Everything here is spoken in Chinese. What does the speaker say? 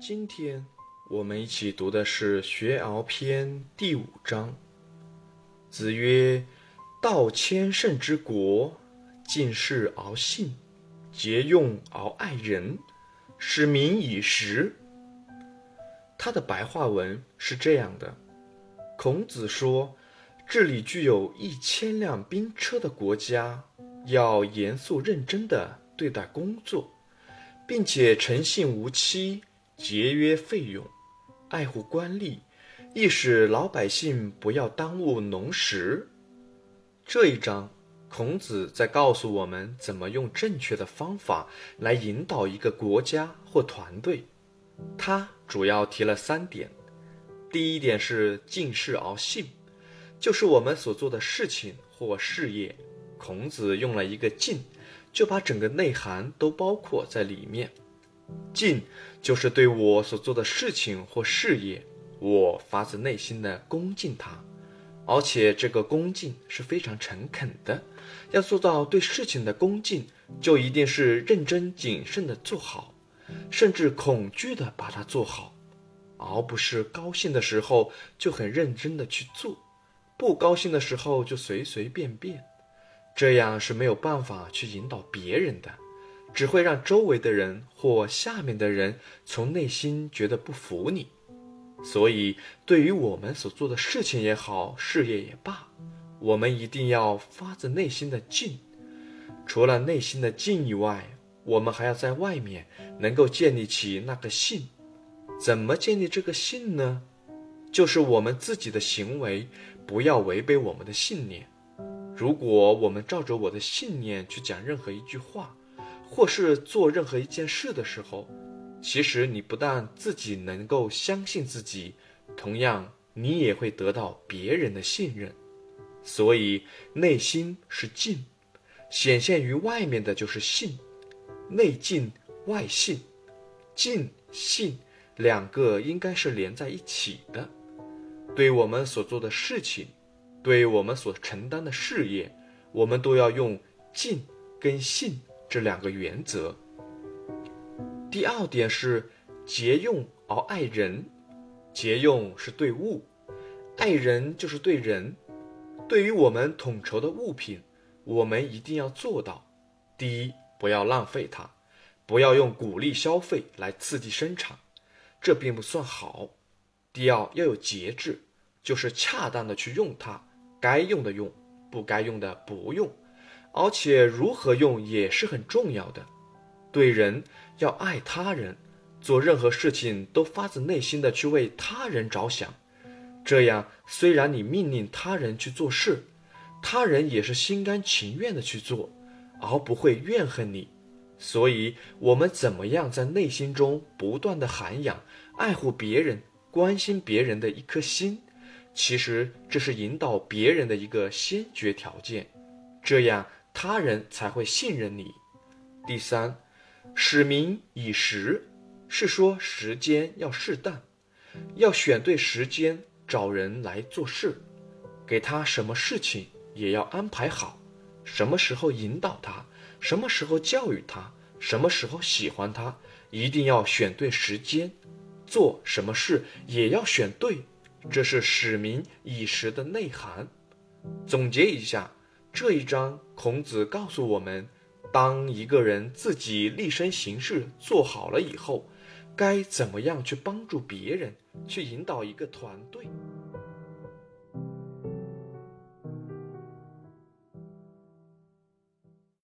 今天我们一起读的是《学而篇》第五章。子曰：“道千乘之国，敬事而信，节用而爱人，使民以时。”他的白话文是这样的：孔子说，治理具有一千辆兵车的国家，要严肃认真地对待工作，并且诚信无欺。节约费用，爱护官吏，亦使老百姓不要耽误农时。这一章，孔子在告诉我们怎么用正确的方法来引导一个国家或团队。他主要提了三点。第一点是敬事而信，就是我们所做的事情或事业，孔子用了一个“敬”，就把整个内涵都包括在里面。敬就是对我所做的事情或事业，我发自内心的恭敬他，而且这个恭敬是非常诚恳的。要做到对事情的恭敬，就一定是认真谨慎的做好，甚至恐惧的把它做好，而不是高兴的时候就很认真的去做，不高兴的时候就随随便便，这样是没有办法去引导别人的。只会让周围的人或下面的人从内心觉得不服你，所以对于我们所做的事情也好，事业也罢，我们一定要发自内心的敬。除了内心的敬以外，我们还要在外面能够建立起那个信。怎么建立这个信呢？就是我们自己的行为不要违背我们的信念。如果我们照着我的信念去讲任何一句话，或是做任何一件事的时候，其实你不但自己能够相信自己，同样你也会得到别人的信任。所以内心是静，显现于外面的就是信，内静外信，静信两个应该是连在一起的。对我们所做的事情，对我们所承担的事业，我们都要用敬跟信。这两个原则。第二点是节用而爱人，节用是对物，爱人就是对人。对于我们统筹的物品，我们一定要做到：第一，不要浪费它，不要用鼓励消费来刺激生产，这并不算好；第二，要有节制，就是恰当的去用它，该用的用，不该用的不用。而且如何用也是很重要的，对人要爱他人，做任何事情都发自内心的去为他人着想，这样虽然你命令他人去做事，他人也是心甘情愿的去做，而不会怨恨你。所以，我们怎么样在内心中不断的涵养爱护别人、关心别人的一颗心，其实这是引导别人的一个先决条件，这样。他人才会信任你。第三，使民以时，是说时间要适当，要选对时间找人来做事，给他什么事情也要安排好，什么时候引导他，什么时候教育他，什么时候喜欢他，一定要选对时间，做什么事也要选对，这是使民以时的内涵。总结一下。这一章，孔子告诉我们，当一个人自己立身行事做好了以后，该怎么样去帮助别人，去引导一个团队。